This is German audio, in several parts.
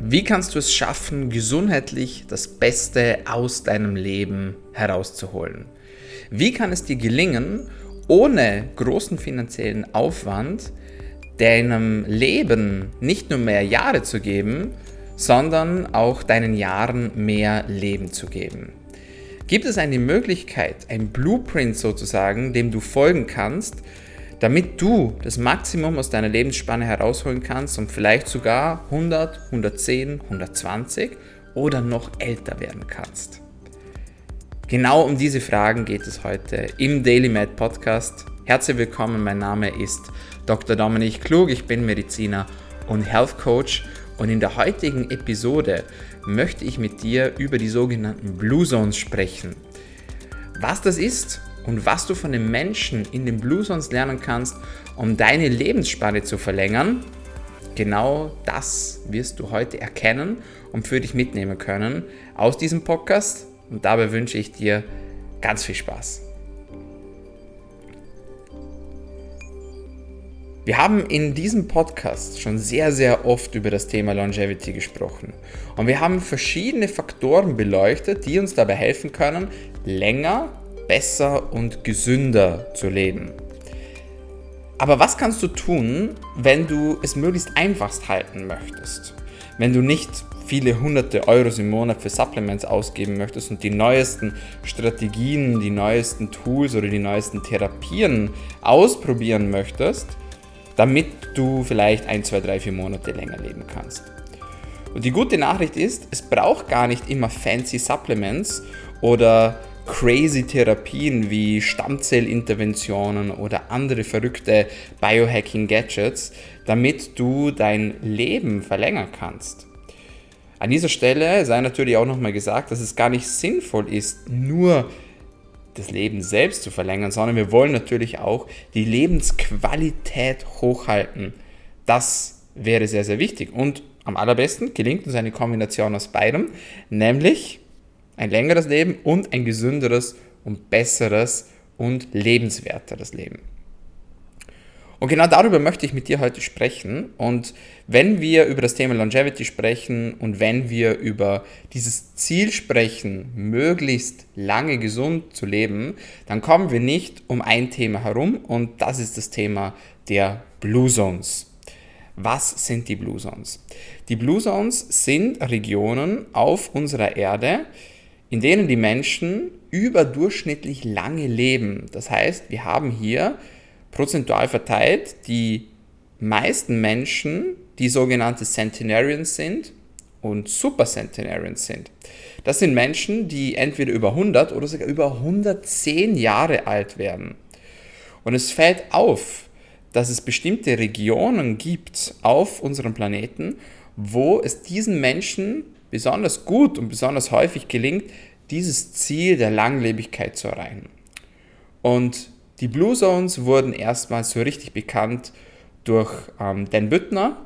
Wie kannst du es schaffen, gesundheitlich das Beste aus deinem Leben herauszuholen? Wie kann es dir gelingen, ohne großen finanziellen Aufwand deinem Leben nicht nur mehr Jahre zu geben, sondern auch deinen Jahren mehr Leben zu geben? Gibt es eine Möglichkeit, ein Blueprint sozusagen, dem du folgen kannst, damit du das Maximum aus deiner Lebensspanne herausholen kannst und vielleicht sogar 100, 110, 120 oder noch älter werden kannst. Genau um diese Fragen geht es heute im Daily Med Podcast. Herzlich willkommen, mein Name ist Dr. Dominik Klug, ich bin Mediziner und Health Coach und in der heutigen Episode möchte ich mit dir über die sogenannten Blue Zones sprechen. Was das ist und was du von den Menschen in den Blue Zones lernen kannst, um deine Lebensspanne zu verlängern, genau das wirst du heute erkennen und für dich mitnehmen können aus diesem Podcast. Und dabei wünsche ich dir ganz viel Spaß. Wir haben in diesem Podcast schon sehr, sehr oft über das Thema Longevity gesprochen. Und wir haben verschiedene Faktoren beleuchtet, die uns dabei helfen können, länger besser und gesünder zu leben. Aber was kannst du tun, wenn du es möglichst einfachst halten möchtest? Wenn du nicht viele hunderte Euros im Monat für Supplements ausgeben möchtest und die neuesten Strategien, die neuesten Tools oder die neuesten Therapien ausprobieren möchtest, damit du vielleicht ein, zwei, drei, vier Monate länger leben kannst. Und die gute Nachricht ist, es braucht gar nicht immer fancy Supplements oder crazy Therapien wie Stammzellinterventionen oder andere verrückte Biohacking-Gadgets, damit du dein Leben verlängern kannst. An dieser Stelle sei natürlich auch nochmal gesagt, dass es gar nicht sinnvoll ist, nur das Leben selbst zu verlängern, sondern wir wollen natürlich auch die Lebensqualität hochhalten. Das wäre sehr, sehr wichtig. Und am allerbesten gelingt uns eine Kombination aus beidem, nämlich ein längeres Leben und ein gesünderes und besseres und lebenswerteres Leben. Und genau darüber möchte ich mit dir heute sprechen. Und wenn wir über das Thema Longevity sprechen und wenn wir über dieses Ziel sprechen, möglichst lange gesund zu leben, dann kommen wir nicht um ein Thema herum und das ist das Thema der Blue Zones. Was sind die Blue Zones? Die Blue Zones sind Regionen auf unserer Erde, in denen die Menschen überdurchschnittlich lange leben. Das heißt, wir haben hier prozentual verteilt die meisten Menschen, die sogenannte Centenarians sind und Super Centenarians sind. Das sind Menschen, die entweder über 100 oder sogar über 110 Jahre alt werden. Und es fällt auf, dass es bestimmte Regionen gibt auf unserem Planeten, wo es diesen Menschen besonders gut und besonders häufig gelingt, dieses Ziel der Langlebigkeit zu erreichen. Und die Blue Zones wurden erstmals so richtig bekannt durch ähm, Dan Büttner,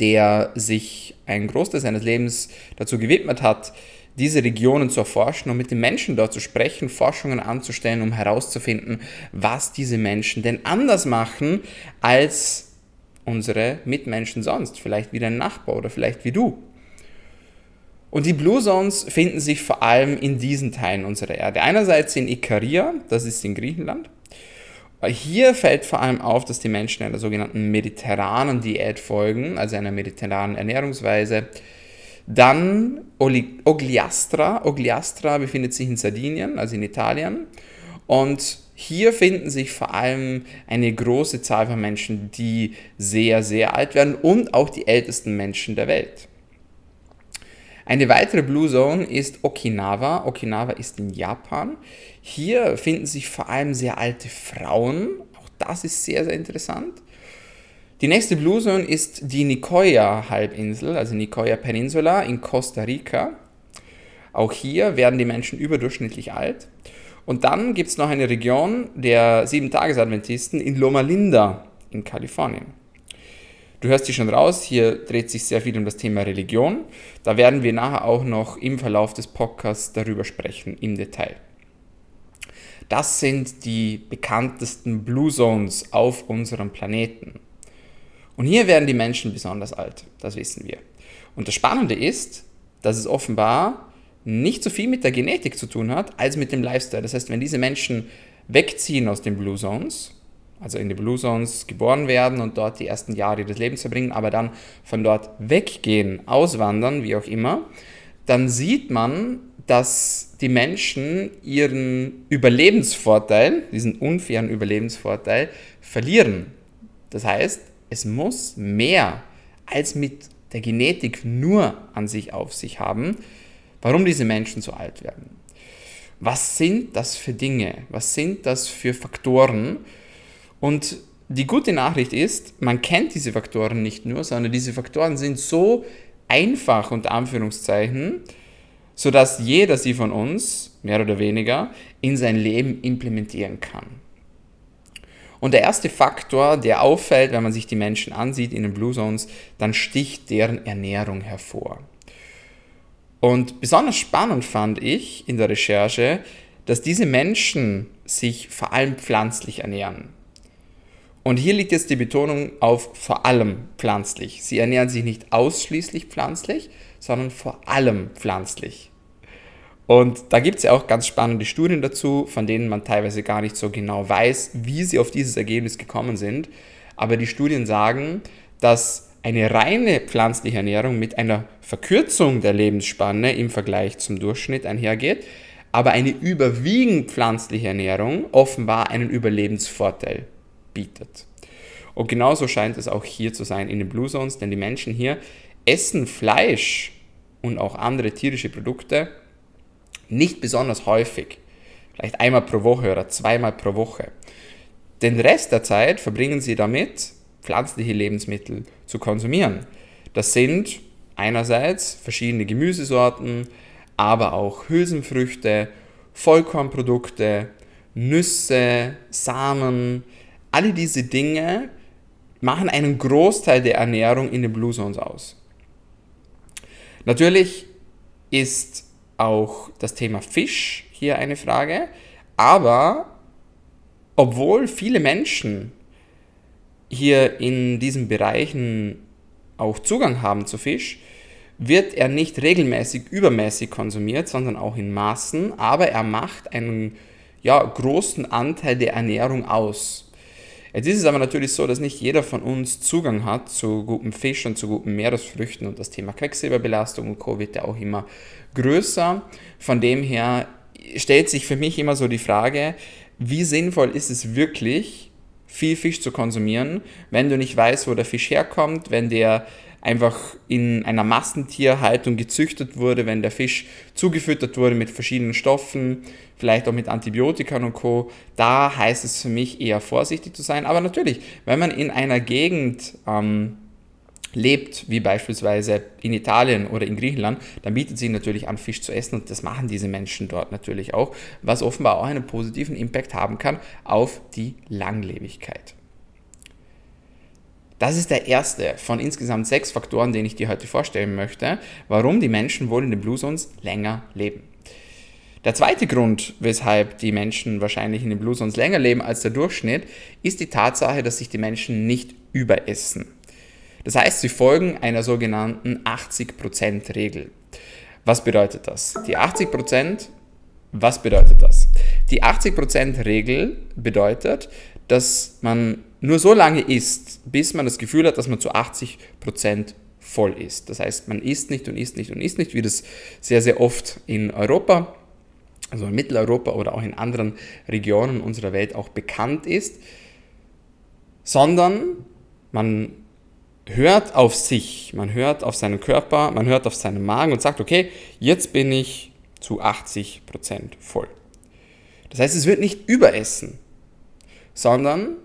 der sich einen Großteil seines Lebens dazu gewidmet hat, diese Regionen zu erforschen und mit den Menschen dort zu sprechen, Forschungen anzustellen, um herauszufinden, was diese Menschen denn anders machen als unsere Mitmenschen sonst. Vielleicht wie dein Nachbar oder vielleicht wie du. Und die Blue Zones finden sich vor allem in diesen Teilen unserer Erde. Einerseits in Ikaria, das ist in Griechenland. Hier fällt vor allem auf, dass die Menschen einer sogenannten mediterranen Diät folgen, also einer mediterranen Ernährungsweise. Dann Ogliastra. Ogliastra befindet sich in Sardinien, also in Italien. Und hier finden sich vor allem eine große Zahl von Menschen, die sehr, sehr alt werden und auch die ältesten Menschen der Welt. Eine weitere Blue Zone ist Okinawa. Okinawa ist in Japan. Hier finden sich vor allem sehr alte Frauen. Auch das ist sehr, sehr interessant. Die nächste Blue Zone ist die Nicoya-Halbinsel, also Nicoya Peninsula in Costa Rica. Auch hier werden die Menschen überdurchschnittlich alt. Und dann gibt es noch eine Region der Sieben-Tages-Adventisten in Loma Linda in Kalifornien. Du hörst dich schon raus, hier dreht sich sehr viel um das Thema Religion. Da werden wir nachher auch noch im Verlauf des Podcasts darüber sprechen, im Detail. Das sind die bekanntesten Blue Zones auf unserem Planeten. Und hier werden die Menschen besonders alt, das wissen wir. Und das Spannende ist, dass es offenbar nicht so viel mit der Genetik zu tun hat, als mit dem Lifestyle. Das heißt, wenn diese Menschen wegziehen aus den Blue Zones, also in die Blue Zones geboren werden und dort die ersten Jahre des Lebens verbringen, aber dann von dort weggehen, auswandern, wie auch immer, dann sieht man, dass die Menschen ihren Überlebensvorteil, diesen unfairen Überlebensvorteil, verlieren. Das heißt, es muss mehr als mit der Genetik nur an sich auf sich haben, warum diese Menschen so alt werden. Was sind das für Dinge? Was sind das für Faktoren? Und die gute Nachricht ist, man kennt diese Faktoren nicht nur, sondern diese Faktoren sind so einfach unter Anführungszeichen, sodass jeder sie von uns, mehr oder weniger, in sein Leben implementieren kann. Und der erste Faktor, der auffällt, wenn man sich die Menschen ansieht in den Blue Zones, dann sticht deren Ernährung hervor. Und besonders spannend fand ich in der Recherche, dass diese Menschen sich vor allem pflanzlich ernähren. Und hier liegt jetzt die Betonung auf vor allem pflanzlich. Sie ernähren sich nicht ausschließlich pflanzlich, sondern vor allem pflanzlich. Und da gibt es ja auch ganz spannende Studien dazu, von denen man teilweise gar nicht so genau weiß, wie sie auf dieses Ergebnis gekommen sind. Aber die Studien sagen, dass eine reine pflanzliche Ernährung mit einer Verkürzung der Lebensspanne im Vergleich zum Durchschnitt einhergeht, aber eine überwiegend pflanzliche Ernährung offenbar einen Überlebensvorteil bietet. Und genauso scheint es auch hier zu sein in den Blue Zones, denn die Menschen hier essen Fleisch und auch andere tierische Produkte nicht besonders häufig. Vielleicht einmal pro Woche oder zweimal pro Woche. Den Rest der Zeit verbringen sie damit, pflanzliche Lebensmittel zu konsumieren. Das sind einerseits verschiedene Gemüsesorten, aber auch Hülsenfrüchte, Vollkornprodukte, Nüsse, Samen, alle diese Dinge machen einen Großteil der Ernährung in den Blue Zones aus. Natürlich ist auch das Thema Fisch hier eine Frage, aber obwohl viele Menschen hier in diesen Bereichen auch Zugang haben zu Fisch, wird er nicht regelmäßig übermäßig konsumiert, sondern auch in Maßen, aber er macht einen ja, großen Anteil der Ernährung aus. Jetzt ist es aber natürlich so, dass nicht jeder von uns Zugang hat zu gutem Fisch und zu guten Meeresfrüchten und das Thema Quecksilberbelastung und Co. wird ja auch immer größer. Von dem her stellt sich für mich immer so die Frage, wie sinnvoll ist es wirklich, viel Fisch zu konsumieren, wenn du nicht weißt, wo der Fisch herkommt, wenn der einfach in einer Massentierhaltung gezüchtet wurde, wenn der Fisch zugefüttert wurde mit verschiedenen Stoffen, vielleicht auch mit Antibiotika und Co. Da heißt es für mich eher vorsichtig zu sein. Aber natürlich, wenn man in einer Gegend ähm, lebt, wie beispielsweise in Italien oder in Griechenland, dann bietet sich natürlich an, Fisch zu essen und das machen diese Menschen dort natürlich auch, was offenbar auch einen positiven Impact haben kann auf die Langlebigkeit. Das ist der erste von insgesamt sechs Faktoren, den ich dir heute vorstellen möchte, warum die Menschen wohl in den Blue Zones länger leben. Der zweite Grund, weshalb die Menschen wahrscheinlich in den Blue Zones länger leben als der Durchschnitt, ist die Tatsache, dass sich die Menschen nicht überessen. Das heißt, sie folgen einer sogenannten 80%-Regel. Was bedeutet das? Die 80%, was bedeutet das? Die 80%-Regel bedeutet, dass man nur so lange isst, bis man das Gefühl hat, dass man zu 80% voll ist. Das heißt, man isst nicht und isst nicht und isst nicht, wie das sehr, sehr oft in Europa, also in Mitteleuropa oder auch in anderen Regionen unserer Welt auch bekannt ist, sondern man hört auf sich, man hört auf seinen Körper, man hört auf seinen Magen und sagt, okay, jetzt bin ich zu 80% voll. Das heißt, es wird nicht überessen, sondern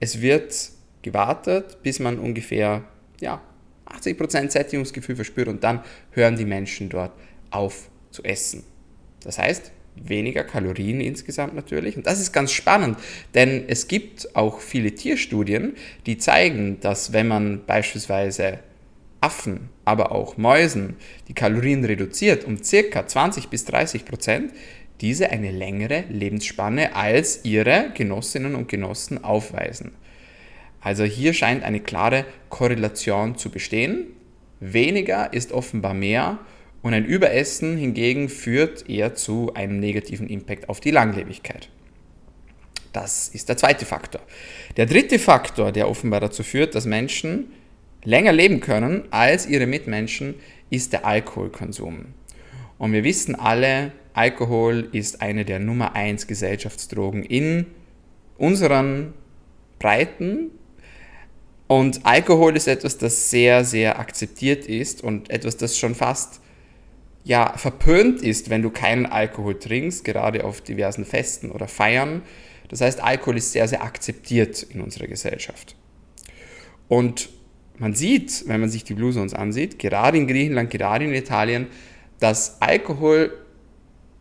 es wird gewartet, bis man ungefähr ja, 80% Sättigungsgefühl verspürt und dann hören die Menschen dort auf zu essen. Das heißt, weniger Kalorien insgesamt natürlich. Und das ist ganz spannend, denn es gibt auch viele Tierstudien, die zeigen, dass wenn man beispielsweise Affen, aber auch Mäusen die Kalorien reduziert um ca. 20 bis 30 Prozent, diese eine längere Lebensspanne als ihre Genossinnen und Genossen aufweisen. Also hier scheint eine klare Korrelation zu bestehen weniger ist offenbar mehr und ein Überessen hingegen führt eher zu einem negativen Impact auf die Langlebigkeit. Das ist der zweite Faktor. Der dritte Faktor, der offenbar dazu führt, dass Menschen länger leben können als ihre Mitmenschen, ist der Alkoholkonsum. Und wir wissen alle, Alkohol ist eine der Nummer 1 Gesellschaftsdrogen in unseren Breiten. Und Alkohol ist etwas, das sehr, sehr akzeptiert ist und etwas, das schon fast ja, verpönt ist, wenn du keinen Alkohol trinkst, gerade auf diversen Festen oder Feiern. Das heißt, Alkohol ist sehr, sehr akzeptiert in unserer Gesellschaft. Und man sieht, wenn man sich die Blue Zones ansieht, gerade in Griechenland, gerade in Italien, dass Alkohol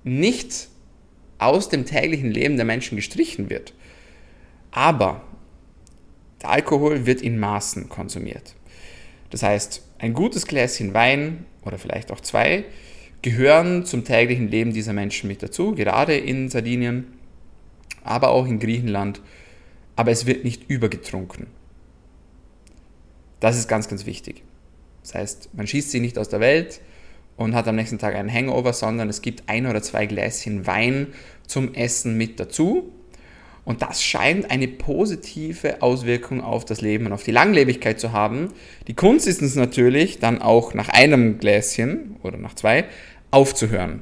nicht aus dem täglichen Leben der Menschen gestrichen wird. Aber der Alkohol wird in Maßen konsumiert. Das heißt, ein gutes Gläschen Wein oder vielleicht auch zwei gehören zum täglichen Leben dieser Menschen mit dazu, gerade in Sardinien, aber auch in Griechenland. Aber es wird nicht übergetrunken. Das ist ganz, ganz wichtig. Das heißt, man schießt sie nicht aus der Welt und hat am nächsten Tag einen Hangover, sondern es gibt ein oder zwei Gläschen Wein zum Essen mit dazu. Und das scheint eine positive Auswirkung auf das Leben und auf die Langlebigkeit zu haben. Die Kunst ist es natürlich, dann auch nach einem Gläschen oder nach zwei aufzuhören.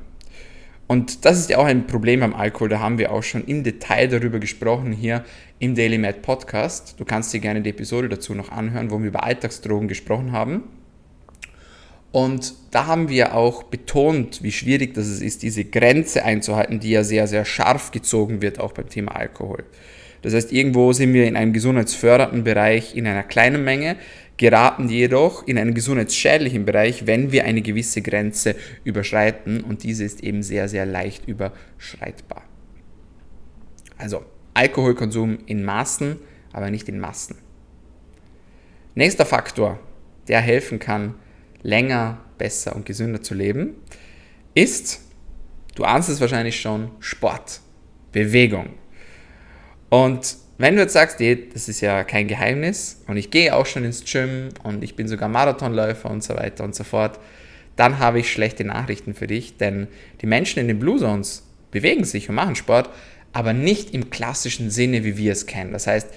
Und das ist ja auch ein Problem beim Alkohol, da haben wir auch schon im Detail darüber gesprochen hier im Daily Mad Podcast. Du kannst dir gerne die Episode dazu noch anhören, wo wir über Alltagsdrogen gesprochen haben. Und da haben wir auch betont, wie schwierig das ist, diese Grenze einzuhalten, die ja sehr, sehr scharf gezogen wird, auch beim Thema Alkohol. Das heißt, irgendwo sind wir in einem gesundheitsfördernden Bereich in einer kleinen Menge, geraten jedoch in einen gesundheitsschädlichen Bereich, wenn wir eine gewisse Grenze überschreiten und diese ist eben sehr, sehr leicht überschreitbar. Also Alkoholkonsum in Maßen, aber nicht in Massen. Nächster Faktor, der helfen kann, länger, besser und gesünder zu leben, ist, du ahnst es wahrscheinlich schon, Sport, Bewegung. Und wenn du jetzt sagst, das ist ja kein Geheimnis und ich gehe auch schon ins Gym und ich bin sogar Marathonläufer und so weiter und so fort, dann habe ich schlechte Nachrichten für dich, denn die Menschen in den Blue Zones bewegen sich und machen Sport, aber nicht im klassischen Sinne, wie wir es kennen. Das heißt,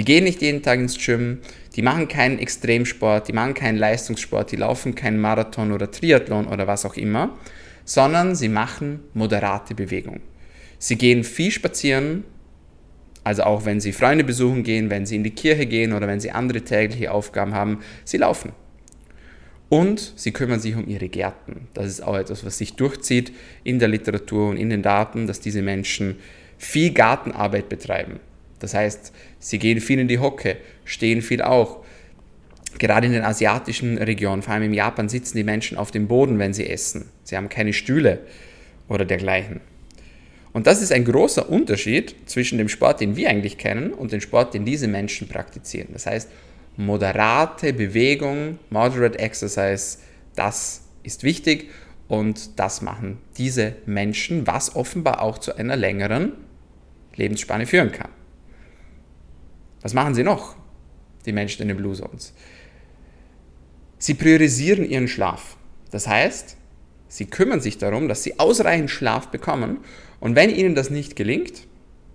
die gehen nicht jeden Tag ins Gym, die machen keinen Extremsport, die machen keinen Leistungssport, die laufen keinen Marathon oder Triathlon oder was auch immer, sondern sie machen moderate Bewegung. Sie gehen viel spazieren, also auch wenn sie Freunde besuchen gehen, wenn sie in die Kirche gehen oder wenn sie andere tägliche Aufgaben haben, sie laufen. Und sie kümmern sich um ihre Gärten. Das ist auch etwas, was sich durchzieht in der Literatur und in den Daten, dass diese Menschen viel Gartenarbeit betreiben. Das heißt, sie gehen viel in die Hocke, stehen viel auch. Gerade in den asiatischen Regionen, vor allem in Japan, sitzen die Menschen auf dem Boden, wenn sie essen. Sie haben keine Stühle oder dergleichen. Und das ist ein großer Unterschied zwischen dem Sport, den wir eigentlich kennen, und dem Sport, den diese Menschen praktizieren. Das heißt, moderate Bewegung, moderate Exercise, das ist wichtig und das machen diese Menschen, was offenbar auch zu einer längeren Lebensspanne führen kann. Was machen sie noch, die Menschen in den Blue Zones? Sie priorisieren ihren Schlaf. Das heißt, sie kümmern sich darum, dass sie ausreichend Schlaf bekommen und wenn ihnen das nicht gelingt,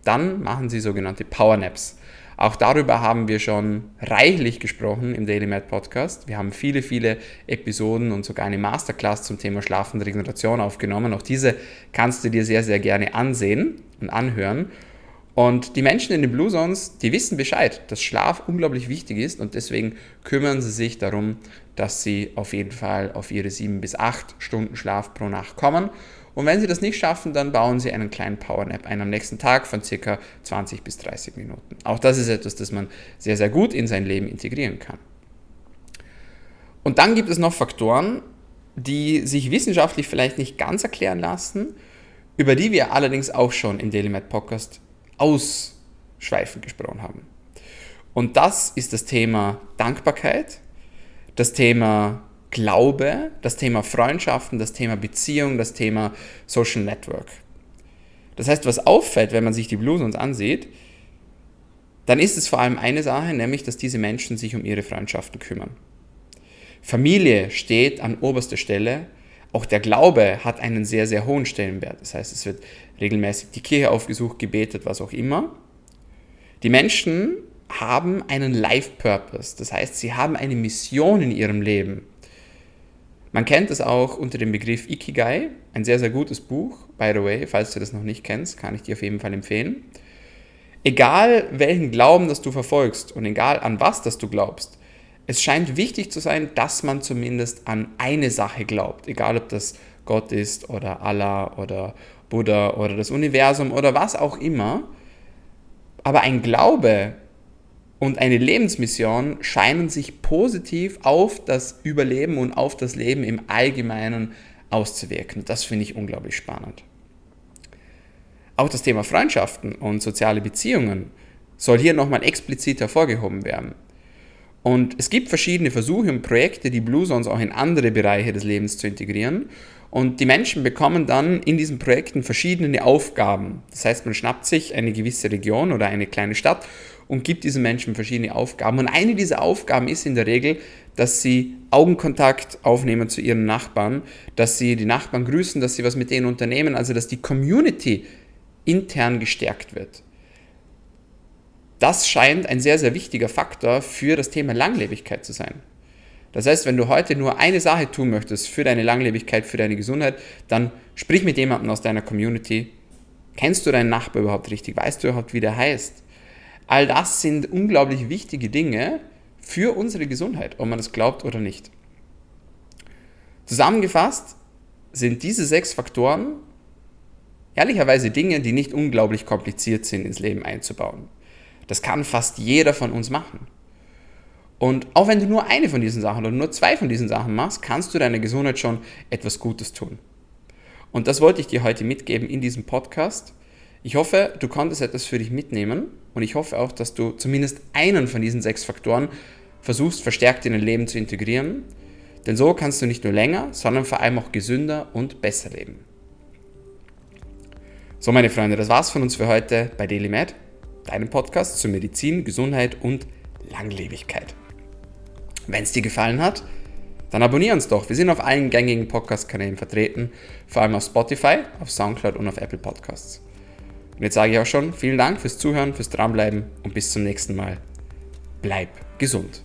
dann machen sie sogenannte Power Naps. Auch darüber haben wir schon reichlich gesprochen im Daily Med Podcast. Wir haben viele, viele Episoden und sogar eine Masterclass zum Thema Schlaf und Regeneration aufgenommen. Auch diese kannst du dir sehr, sehr gerne ansehen und anhören. Und die Menschen in den Blue Zones, die wissen Bescheid, dass Schlaf unglaublich wichtig ist und deswegen kümmern sie sich darum, dass sie auf jeden Fall auf ihre sieben bis acht Stunden Schlaf pro Nacht kommen. Und wenn sie das nicht schaffen, dann bauen sie einen kleinen Powernap ein am nächsten Tag von circa 20 bis 30 Minuten. Auch das ist etwas, das man sehr, sehr gut in sein Leben integrieren kann. Und dann gibt es noch Faktoren, die sich wissenschaftlich vielleicht nicht ganz erklären lassen, über die wir allerdings auch schon im Daily Med Podcast ausschweifend gesprochen haben. Und das ist das Thema Dankbarkeit, das Thema Glaube, das Thema Freundschaften, das Thema Beziehung, das Thema Social Network. Das heißt, was auffällt, wenn man sich die Blues uns ansieht, dann ist es vor allem eine Sache, nämlich, dass diese Menschen sich um ihre Freundschaften kümmern. Familie steht an oberster Stelle. Auch der Glaube hat einen sehr, sehr hohen Stellenwert. Das heißt, es wird regelmäßig die Kirche aufgesucht, gebetet, was auch immer. Die Menschen haben einen Life Purpose. Das heißt, sie haben eine Mission in ihrem Leben. Man kennt es auch unter dem Begriff Ikigai, ein sehr, sehr gutes Buch, by the way, falls du das noch nicht kennst, kann ich dir auf jeden Fall empfehlen. Egal welchen Glauben das du verfolgst und egal an was das du glaubst, es scheint wichtig zu sein, dass man zumindest an eine Sache glaubt, egal ob das Gott ist oder Allah oder Buddha oder das Universum oder was auch immer. Aber ein Glaube und eine Lebensmission scheinen sich positiv auf das Überleben und auf das Leben im Allgemeinen auszuwirken. Das finde ich unglaublich spannend. Auch das Thema Freundschaften und soziale Beziehungen soll hier nochmal explizit hervorgehoben werden. Und es gibt verschiedene Versuche und Projekte, die Blue Zones auch in andere Bereiche des Lebens zu integrieren. Und die Menschen bekommen dann in diesen Projekten verschiedene Aufgaben. Das heißt, man schnappt sich eine gewisse Region oder eine kleine Stadt und gibt diesen Menschen verschiedene Aufgaben. Und eine dieser Aufgaben ist in der Regel, dass sie Augenkontakt aufnehmen zu ihren Nachbarn, dass sie die Nachbarn grüßen, dass sie was mit denen unternehmen, also dass die Community intern gestärkt wird. Das scheint ein sehr, sehr wichtiger Faktor für das Thema Langlebigkeit zu sein. Das heißt, wenn du heute nur eine Sache tun möchtest für deine Langlebigkeit, für deine Gesundheit, dann sprich mit jemandem aus deiner Community. Kennst du deinen Nachbar überhaupt richtig? Weißt du überhaupt, wie der heißt? All das sind unglaublich wichtige Dinge für unsere Gesundheit, ob man es glaubt oder nicht. Zusammengefasst sind diese sechs Faktoren ehrlicherweise Dinge, die nicht unglaublich kompliziert sind ins Leben einzubauen. Das kann fast jeder von uns machen. Und auch wenn du nur eine von diesen Sachen oder nur zwei von diesen Sachen machst, kannst du deiner Gesundheit schon etwas Gutes tun. Und das wollte ich dir heute mitgeben in diesem Podcast. Ich hoffe, du konntest etwas für dich mitnehmen und ich hoffe auch, dass du zumindest einen von diesen sechs Faktoren versuchst, verstärkt in dein Leben zu integrieren. Denn so kannst du nicht nur länger, sondern vor allem auch gesünder und besser leben. So, meine Freunde, das war's von uns für heute bei DailyMed, deinem Podcast zu Medizin, Gesundheit und Langlebigkeit. Wenn es dir gefallen hat, dann abonniere uns doch. Wir sind auf allen gängigen Podcast-Kanälen vertreten, vor allem auf Spotify, auf Soundcloud und auf Apple Podcasts. Und jetzt sage ich auch schon vielen Dank fürs Zuhören, fürs Dranbleiben und bis zum nächsten Mal. Bleib gesund.